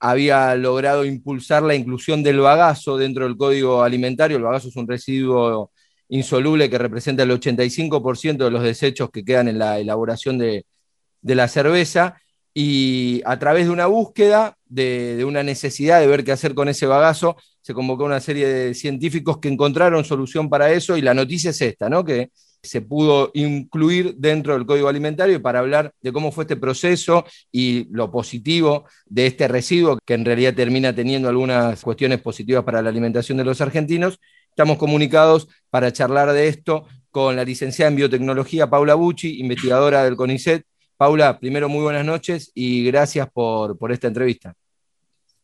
Speaker 2: había logrado impulsar la inclusión del bagazo dentro del código alimentario. El bagazo es un residuo insoluble que representa el 85% de los desechos que quedan en la elaboración de, la cerveza y a través de una búsqueda, de, una necesidad de ver qué hacer con ese bagazo, se convocó una serie de científicos que encontraron solución para eso y la noticia es esta, ¿no? que se pudo incluir dentro del código alimentario y para hablar de cómo fue este proceso y lo positivo de este residuo que en realidad termina teniendo algunas cuestiones positivas para la alimentación de los argentinos, Estamos comunicados para charlar de esto con la licenciada en biotecnología Paula Bucci, investigadora del CONICET. Paula, primero muy buenas noches y gracias por, esta entrevista.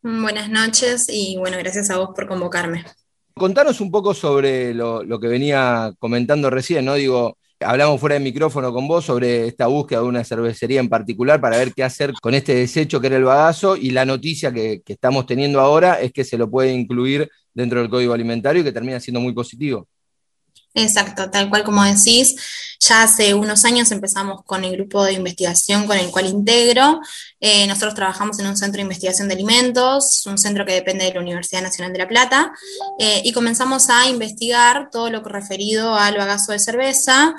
Speaker 7: Buenas noches y bueno, gracias a vos por convocarme.
Speaker 2: Contanos un poco sobre lo, lo, que venía comentando recién, ¿no? Digo, hablamos fuera de micrófono con vos sobre esta búsqueda de una cervecería en particular para ver qué hacer con este desecho que era el bagazo y la noticia que, que estamos teniendo ahora es que se lo puede incluir dentro del código alimentario y que termina siendo muy positivo.
Speaker 7: Exacto, tal cual como decís, ya hace unos años empezamos con el grupo de investigación con el cual integro. Eh, nosotros trabajamos en un centro de investigación de alimentos, un centro que depende de la Universidad Nacional de La Plata, eh, y comenzamos a investigar todo lo referido al bagazo de cerveza,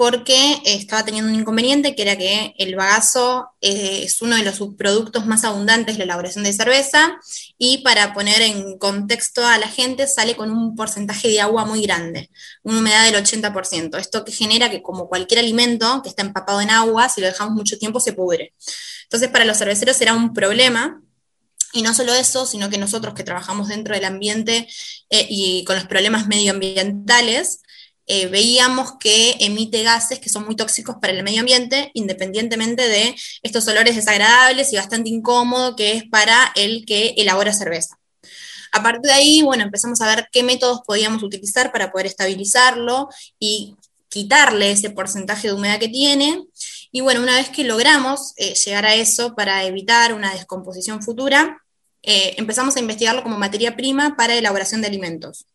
Speaker 7: porque estaba teniendo un inconveniente que era que el bagazo eh, es uno de los subproductos más abundantes de la elaboración de cerveza y para poner en contexto a la gente sale con un porcentaje de agua muy grande, una humedad del 80%. Esto que genera que como cualquier alimento que está empapado en agua, si lo dejamos mucho tiempo se pudre. Entonces para los cerveceros era un problema y no solo eso, sino que nosotros que trabajamos dentro del ambiente eh, y con los problemas medioambientales, eh, veíamos que emite gases que son muy tóxicos para el medio ambiente, independientemente de estos olores desagradables y bastante incómodo que es para el que elabora cerveza. A partir de ahí, bueno, empezamos a ver qué métodos podíamos utilizar para poder estabilizarlo y quitarle ese porcentaje de humedad que tiene. Y bueno, una vez que logramos eh, llegar a eso para evitar una descomposición futura, eh, empezamos a investigarlo como materia prima para elaboración de alimentos.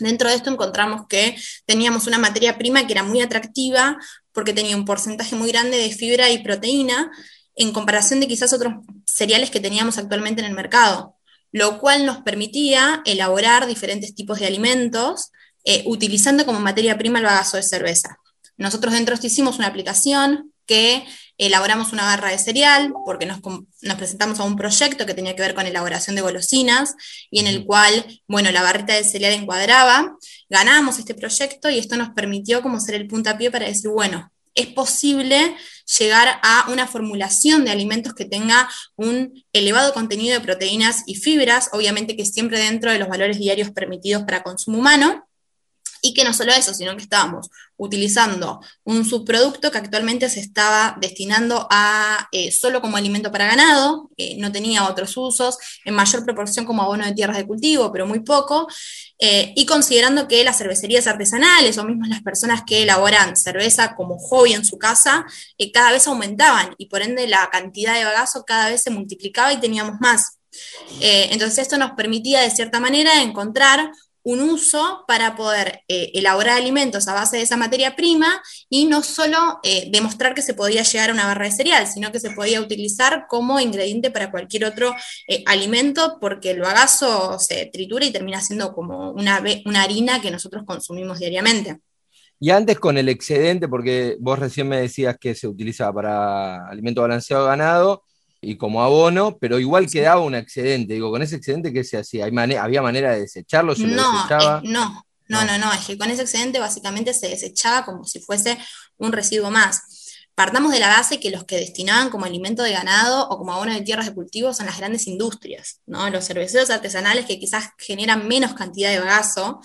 Speaker 7: Dentro de esto encontramos que teníamos una materia prima que era muy atractiva porque tenía un porcentaje muy grande de fibra y proteína en comparación de quizás otros cereales que teníamos actualmente en el mercado, lo cual nos permitía elaborar diferentes tipos de alimentos eh, utilizando como materia prima el bagazo de cerveza. Nosotros dentro de esto hicimos una aplicación que elaboramos una barra de cereal, porque nos, presentamos a un proyecto que tenía que ver con elaboración de golosinas, y en el cual, bueno, la barrita de cereal encuadraba, ganamos este proyecto y esto nos permitió como ser el puntapié para decir, bueno, es posible llegar a una formulación de alimentos que tenga un elevado contenido de proteínas y fibras, obviamente que siempre dentro de los valores diarios permitidos para consumo humano, y que no solo eso, sino que estábamos utilizando un subproducto que actualmente se estaba destinando a eh, solo como alimento para ganado, no tenía otros usos, en mayor proporción como abono de tierras de cultivo, pero muy poco, eh, y considerando que las cervecerías artesanales o mismo las personas que elaboran cerveza como hobby en su casa, eh, cada vez aumentaban y por ende la cantidad de bagazo cada vez se multiplicaba y teníamos más. entonces esto nos permitía de cierta manera encontrar un uso para poder eh, elaborar alimentos a base de esa materia prima y no solo eh, demostrar que se podía llegar a una barra de cereal, sino que se podía utilizar como ingrediente para cualquier otro eh, alimento porque el bagazo se tritura y termina siendo como una, una harina que nosotros consumimos diariamente.
Speaker 2: Y antes con el excedente, porque vos recién me decías que se utilizaba para alimento balanceado ganado, y como abono, pero igual quedaba un excedente. Digo, con ese excedente, ¿qué se hacía? ¿Había manera de desecharlo?
Speaker 7: no, no, no, no, no, no, es que con ese excedente básicamente se desechaba como si fuese un residuo más. Partamos de la base que los que destinaban como alimento de ganado o como abono de tierras de cultivo son las grandes industrias, ¿no? Los cerveceros artesanales que quizás generan menos cantidad de bagazo,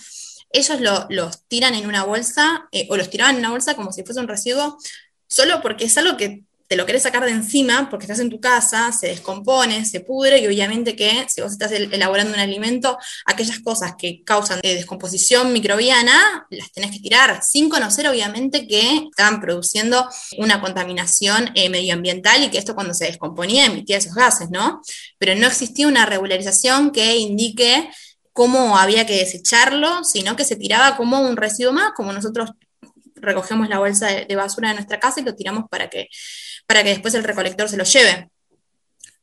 Speaker 7: ellos los tiran en una bolsa eh, o los tiraban en una bolsa como si fuese un residuo, solo porque es algo que te lo querés sacar de encima porque estás en tu casa, se descompone, se pudre y obviamente que si vos estás elaborando un alimento, aquellas cosas que causan eh, descomposición microbiana las tenés que tirar, sin conocer obviamente que estaban produciendo una contaminación eh, medioambiental y que esto cuando se descomponía emitía esos gases, ¿no? Pero no existía una regularización que indique cómo había que desecharlo, sino que se tiraba como un residuo más, como nosotros recogemos la bolsa de, basura de nuestra casa y lo tiramos para que, para que después el recolector se lo lleve.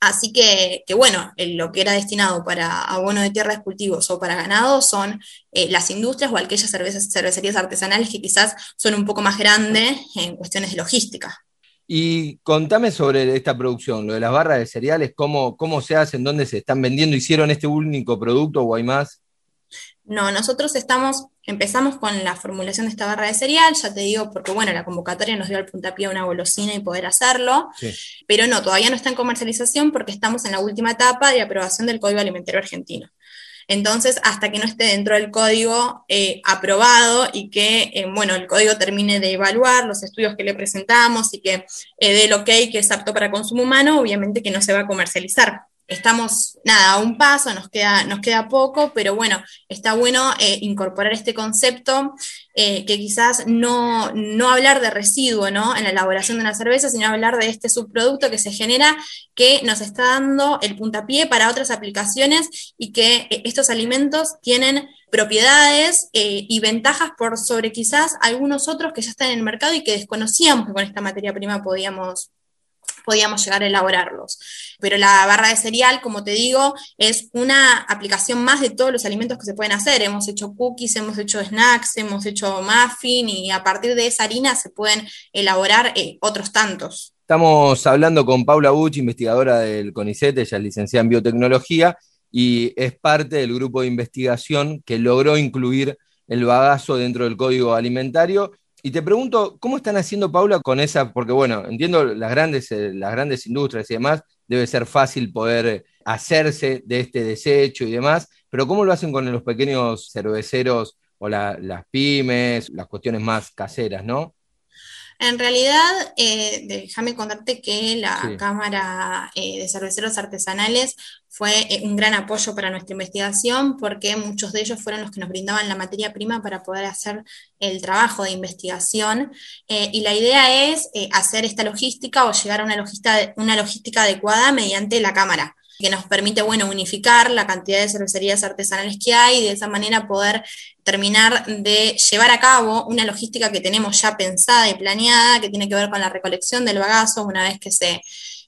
Speaker 7: Así que, bueno, lo que era destinado para abono de tierras cultivos o para ganado son eh, las industrias o aquellas cervecerías artesanales que quizás son un poco más grandes en cuestiones de logística.
Speaker 2: Y contame sobre esta producción, lo de las barras de cereales, cómo, cómo se hacen, dónde se están vendiendo, hicieron este único producto o hay más.
Speaker 7: No, nosotros estamos, empezamos con la formulación de esta barra de cereal, ya te digo, porque bueno, la convocatoria nos dio el puntapié una golosina y poder hacerlo, pero no, todavía no está en comercialización porque estamos en la última etapa de aprobación del Código Alimentario Argentino. Entonces, hasta que no esté dentro del código eh, aprobado y que, eh, bueno, el código termine de evaluar los estudios que le presentamos y que eh, dé el ok que es apto para consumo humano, obviamente que no se va a comercializar estamos, nada, a un paso, nos queda, nos queda poco, pero bueno, está bueno eh, incorporar este concepto, eh, que quizás no, no, hablar de residuo ¿no? en la elaboración de una cerveza, sino hablar de este subproducto que se genera, que nos está dando el puntapié para otras aplicaciones y que eh, estos alimentos tienen propiedades y ventajas por sobre quizás algunos otros que ya están en el mercado y que desconocíamos que con esta materia prima podíamos, podíamos llegar a elaborarlos. Pero la barra de cereal, como te digo, es una aplicación más de todos los alimentos que se pueden hacer. Hemos hecho cookies, hemos hecho snacks, hemos hecho muffin y a partir de esa harina se pueden elaborar eh, otros tantos.
Speaker 2: Estamos hablando con Paula Buch, investigadora del CONICET, ella es licenciada en biotecnología y es parte del grupo de investigación que logró incluir el bagazo dentro del código alimentario y te pregunto, ¿cómo están haciendo, Paula, con esa? Porque, bueno, entiendo las grandes, eh, las grandes industrias y demás, debe ser fácil poder hacerse de este desecho y demás, pero ¿cómo lo hacen con los pequeños cerveceros o las pymes, las cuestiones más caseras, ¿no?
Speaker 7: En realidad, eh, déjame contarte que la Cámara eh, de Cerveceros Artesanales fue eh, un gran apoyo para nuestra investigación porque muchos de ellos fueron los que nos brindaban la materia prima para poder hacer el trabajo de investigación. y la idea es hacer esta logística o llegar a una una logística adecuada mediante la Cámara que nos permite, bueno, unificar la cantidad de cervecerías artesanales que hay y de esa manera poder terminar de llevar a cabo una logística que tenemos ya pensada y planeada, que tiene que ver con la recolección del bagazo una vez que se,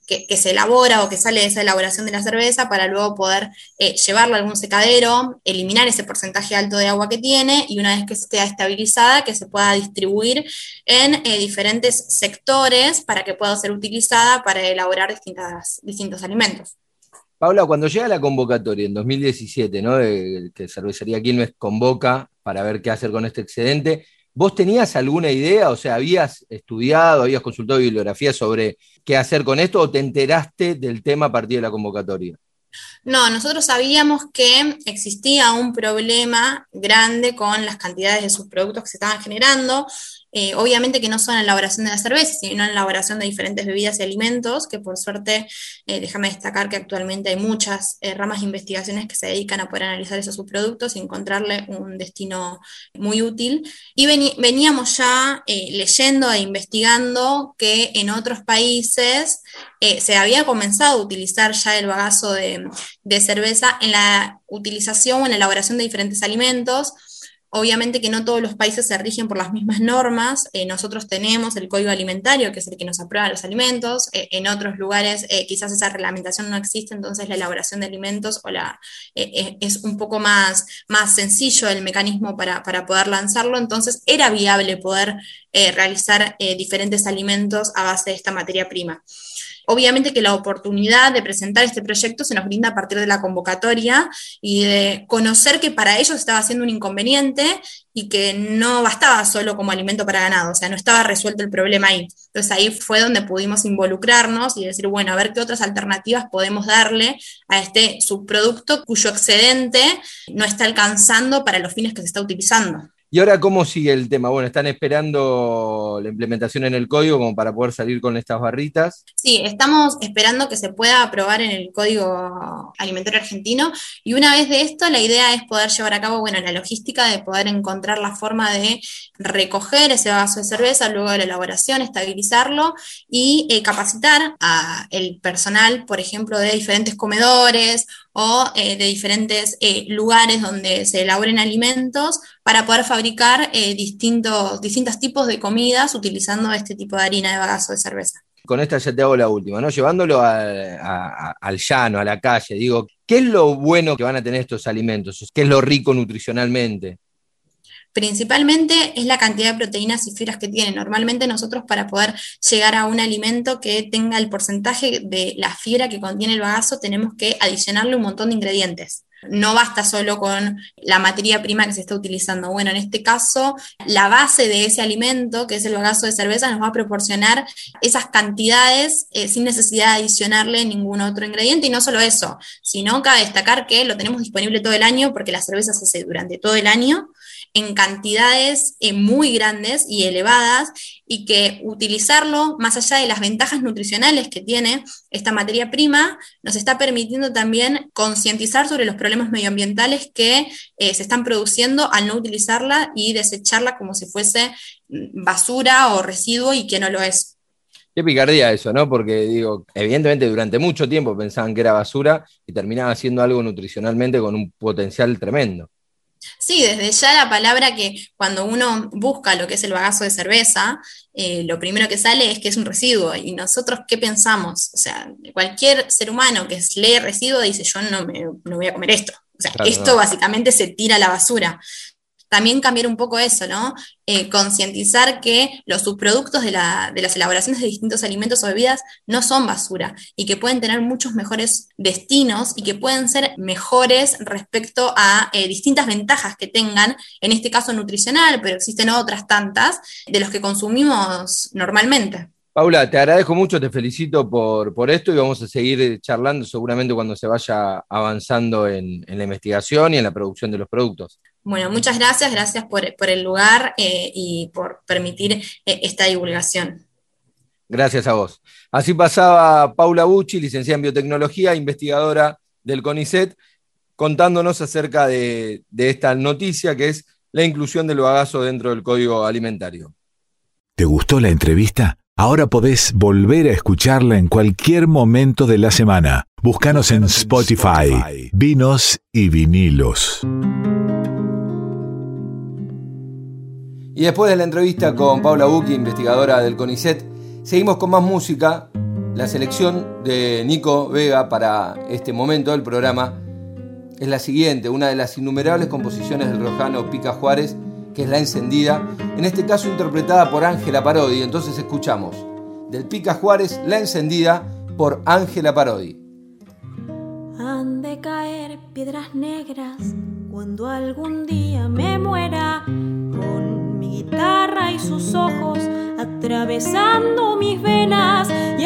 Speaker 7: se elabora o que sale de esa elaboración de la cerveza para luego poder eh, llevarlo a algún secadero, eliminar ese porcentaje alto de agua que tiene y una vez que esté estabilizada, que se pueda distribuir en eh, diferentes sectores para que pueda ser utilizada para elaborar distintas, distintos alimentos.
Speaker 2: Paula, cuando llega la convocatoria en 2017, ¿no? que Cervecería Quilmes convoca para ver qué hacer con este excedente, ¿vos tenías alguna idea? O sea, ¿habías estudiado, habías consultado bibliografía sobre qué hacer con esto o te enteraste del tema a partir de la convocatoria?
Speaker 7: No, nosotros sabíamos que existía un problema grande con las cantidades de subproductos que se estaban generando. Eh, obviamente que no son en la elaboración de la cerveza, sino en la elaboración de diferentes bebidas y alimentos, que por suerte, eh, déjame destacar que actualmente hay muchas eh, ramas de investigaciones que se dedican a poder analizar esos subproductos y encontrarle un destino muy útil. Y veníamos ya leyendo e investigando que en otros países se había comenzado a utilizar ya el bagazo de, de cerveza en la utilización o en la elaboración de diferentes alimentos Obviamente que no todos los países se rigen por las mismas normas. Eh, nosotros tenemos el código alimentario, que es el que nos aprueba los alimentos. Eh, en otros lugares eh, quizás esa reglamentación no existe, entonces la elaboración de alimentos o la, es un poco más, más sencillo el mecanismo para, para poder lanzarlo. Entonces era viable poder realizar diferentes alimentos a base de esta materia prima. Obviamente que la oportunidad de presentar este proyecto se nos brinda a partir de la convocatoria y de conocer que para ellos estaba siendo un inconveniente y que no bastaba solo como alimento para ganado, o sea, no estaba resuelto el problema ahí. Entonces ahí fue donde pudimos involucrarnos y decir, bueno, a ver qué otras alternativas podemos darle a este subproducto cuyo excedente no está alcanzando para los fines que se está utilizando.
Speaker 2: ¿Y ahora cómo sigue el tema? Bueno, están esperando la implementación en el código como para poder salir con estas barritas.
Speaker 7: Sí, estamos esperando que se pueda aprobar en el Código Alimentario Argentino y una vez de esto la idea es poder llevar a cabo, bueno, la logística de poder encontrar la forma de recoger ese vaso de cerveza luego de la elaboración, estabilizarlo y eh, capacitar a el personal, por ejemplo, de diferentes comedores o eh, de diferentes eh, lugares donde se elaboren alimentos para poder fabricar eh, distintos, distintos tipos de comidas utilizando este tipo de harina de bagazo de cerveza.
Speaker 2: Con esta ya te hago la última, ¿no? Llevándolo al llano, a la calle, digo, ¿qué es lo bueno que van a tener estos alimentos? ¿Qué es lo rico nutricionalmente?
Speaker 7: Principalmente es la cantidad de proteínas y fibras que tiene. Normalmente nosotros para poder llegar a un alimento que tenga el porcentaje de la fibra que contiene el bagazo tenemos que adicionarle un montón de ingredientes. No basta solo con la materia prima que se está utilizando. Bueno, en este caso, la base de ese alimento, que es el bagazo de cerveza, nos va a proporcionar esas cantidades eh, sin necesidad de adicionarle ningún otro ingrediente. Y no solo eso, sino cabe destacar que lo tenemos disponible todo el año porque la cerveza se hace durante todo el año en cantidades eh, muy grandes y elevadas y que utilizarlo, más allá de las ventajas nutricionales que tiene esta materia prima, nos está permitiendo también concientizar sobre los problemas medioambientales que eh, se están produciendo al no utilizarla y desecharla como si fuese mm, basura o residuo y que no lo es.
Speaker 2: Qué picardía eso, ¿no? Porque digo, evidentemente durante mucho tiempo pensaban que era basura y terminaba siendo algo nutricionalmente con un potencial tremendo.
Speaker 7: Sí, desde ya la palabra que cuando uno busca lo que es el bagazo de cerveza, eh, lo primero que sale es que es un residuo. ¿Y nosotros qué pensamos? O sea, cualquier ser humano que lee residuo dice, yo no me no voy a comer esto. O sea, esto básicamente se tira a la basura también cambiar un poco eso, ¿no? Eh, concientizar que los subproductos de, las elaboraciones de distintos alimentos o bebidas no son basura y que pueden tener muchos mejores destinos y que pueden ser mejores respecto a eh, distintas ventajas que tengan, en este caso nutricional, pero existen otras tantas, de los que consumimos normalmente.
Speaker 2: Paula, te agradezco mucho, te felicito por, esto y vamos a seguir charlando seguramente cuando se vaya avanzando en la investigación y en la producción de los productos.
Speaker 7: Bueno, muchas gracias, gracias por, el lugar eh, y por permitir eh, esta divulgación.
Speaker 2: Gracias a vos. Así pasaba Paula Bucci, licenciada en biotecnología, investigadora del CONICET, contándonos acerca de, de esta noticia que es la inclusión del bagazo dentro del código alimentario.
Speaker 1: ¿Te gustó la entrevista? Ahora podés volver a escucharla en cualquier momento de la semana. Búscanos en Spotify, Vinos y Vinilos.
Speaker 2: Y después de la entrevista con Paula Bucchi, investigadora del CONICET, seguimos con más música. La selección de Nico Vega para este momento del programa es la siguiente, una de las innumerables composiciones del rojano Pica Juárez, que es La Encendida, en este caso interpretada por Ángela Parodi. Entonces escuchamos del Pica Juárez La Encendida por Ángela Parodi.
Speaker 8: Han de caer piedras negras cuando algún día me muera guitarra y sus ojos atravesando mis venas y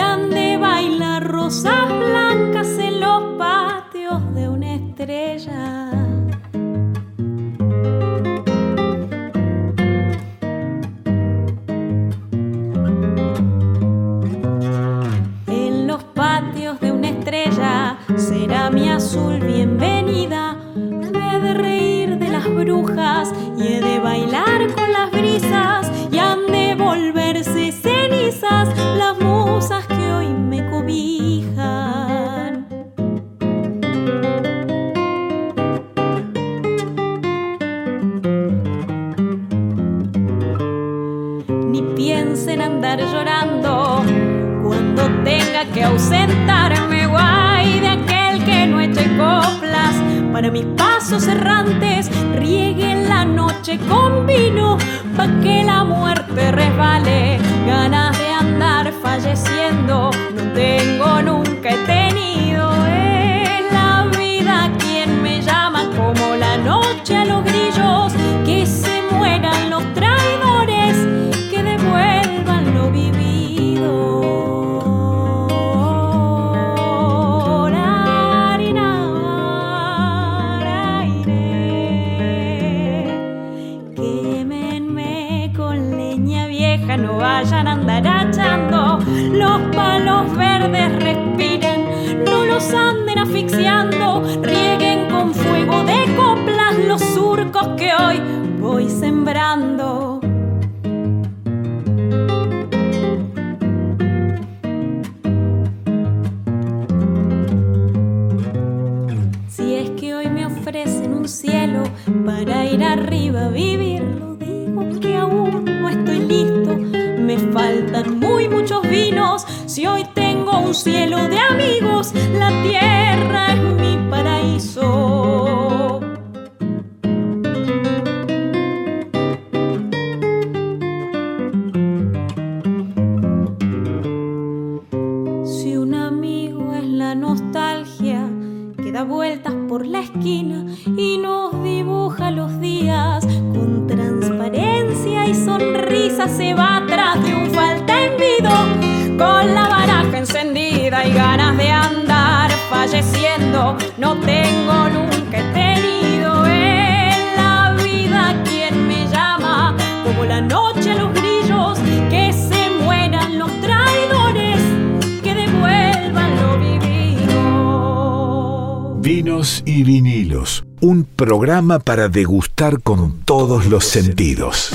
Speaker 8: para ir arriba a vivirlo, digo que aún no estoy listo. Me faltan muy muchos vinos. Si hoy tengo un cielo de amigos, la tierra
Speaker 1: para degustar con todos los sentidos.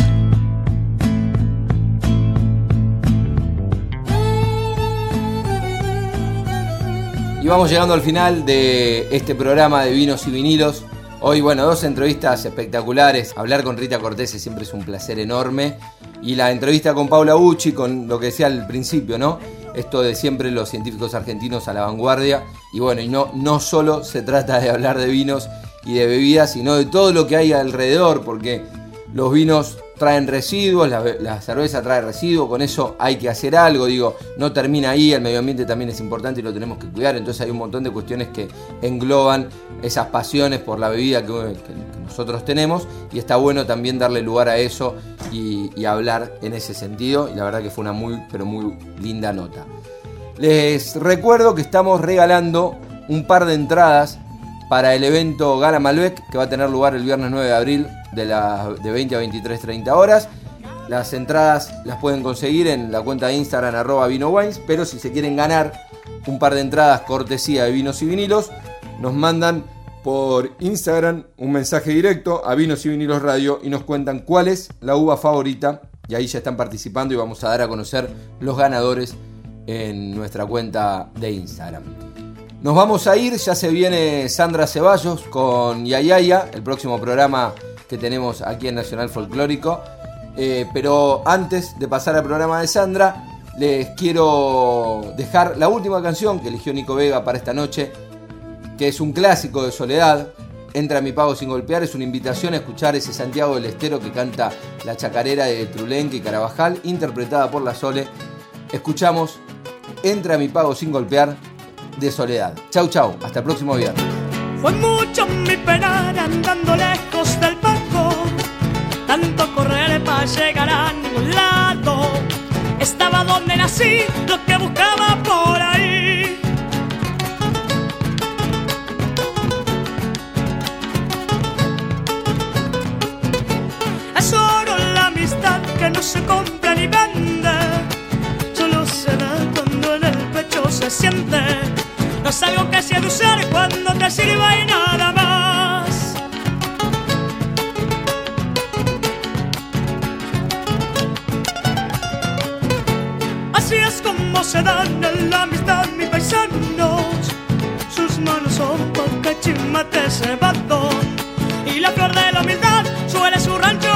Speaker 2: Y vamos llegando al final de este programa de vinos y vinilos. Hoy, bueno, dos entrevistas espectaculares. Hablar con Rita Cortés siempre es un placer enorme. Y la entrevista con Paula Bucci, con lo que decía al principio, ¿no? Esto de siempre los científicos argentinos a la vanguardia. Y bueno, no, no solo se trata de hablar de vinos y de bebidas, sino de todo lo que hay alrededor, porque los vinos traen residuos, la, cerveza trae residuos, con eso hay que hacer algo, digo, no termina ahí, el medio ambiente también es importante y lo tenemos que cuidar, entonces hay un montón de cuestiones que engloban esas pasiones por la bebida que nosotros tenemos y está bueno también darle lugar a eso y, y hablar en ese sentido y la verdad que fue una muy, pero muy linda nota. Les recuerdo que estamos regalando un par de entradas para el evento Gala Malbec que va a tener lugar el viernes 9 de abril de, de 20 a 23.30 horas. Las entradas las pueden conseguir en la cuenta de Instagram arroba vinowines, pero si se quieren ganar un par de entradas cortesía de vinos y vinilos, nos mandan por Instagram un mensaje directo a Vinos y Vinilos Radio y nos cuentan cuál es la uva favorita y ahí ya están participando y vamos a dar a conocer los ganadores en nuestra cuenta de Instagram. Nos vamos a ir, ya se viene Sandra Ceballos con Yayaya, el próximo programa que tenemos aquí en Nacional Folclórico. Eh, pero antes de pasar al programa de Sandra, les quiero dejar la última canción que eligió Nico Vega para esta noche, que es un clásico de Soledad. Entra a mi pago sin golpear, es una invitación a escuchar ese Santiago del Estero que canta la chacarera de Trulenque y Carabajal, interpretada por la Sole. Escuchamos Entra a mi pago sin golpear de Soledad. Chau, chau, hasta el próximo viernes.
Speaker 9: Fue mucho mi penar andando lejos del banco, tanto correr para llegar a ningún lado. Estaba donde nací, lo que buscaba por ahí. Es oro la amistad que no se compra ni vende, se siente. No es algo que se usar cuando te sirva y nada más. Así es como se dan en la amistad mis paisanos. Sus manos son chimate cebado y la flor de la humildad suele su rancho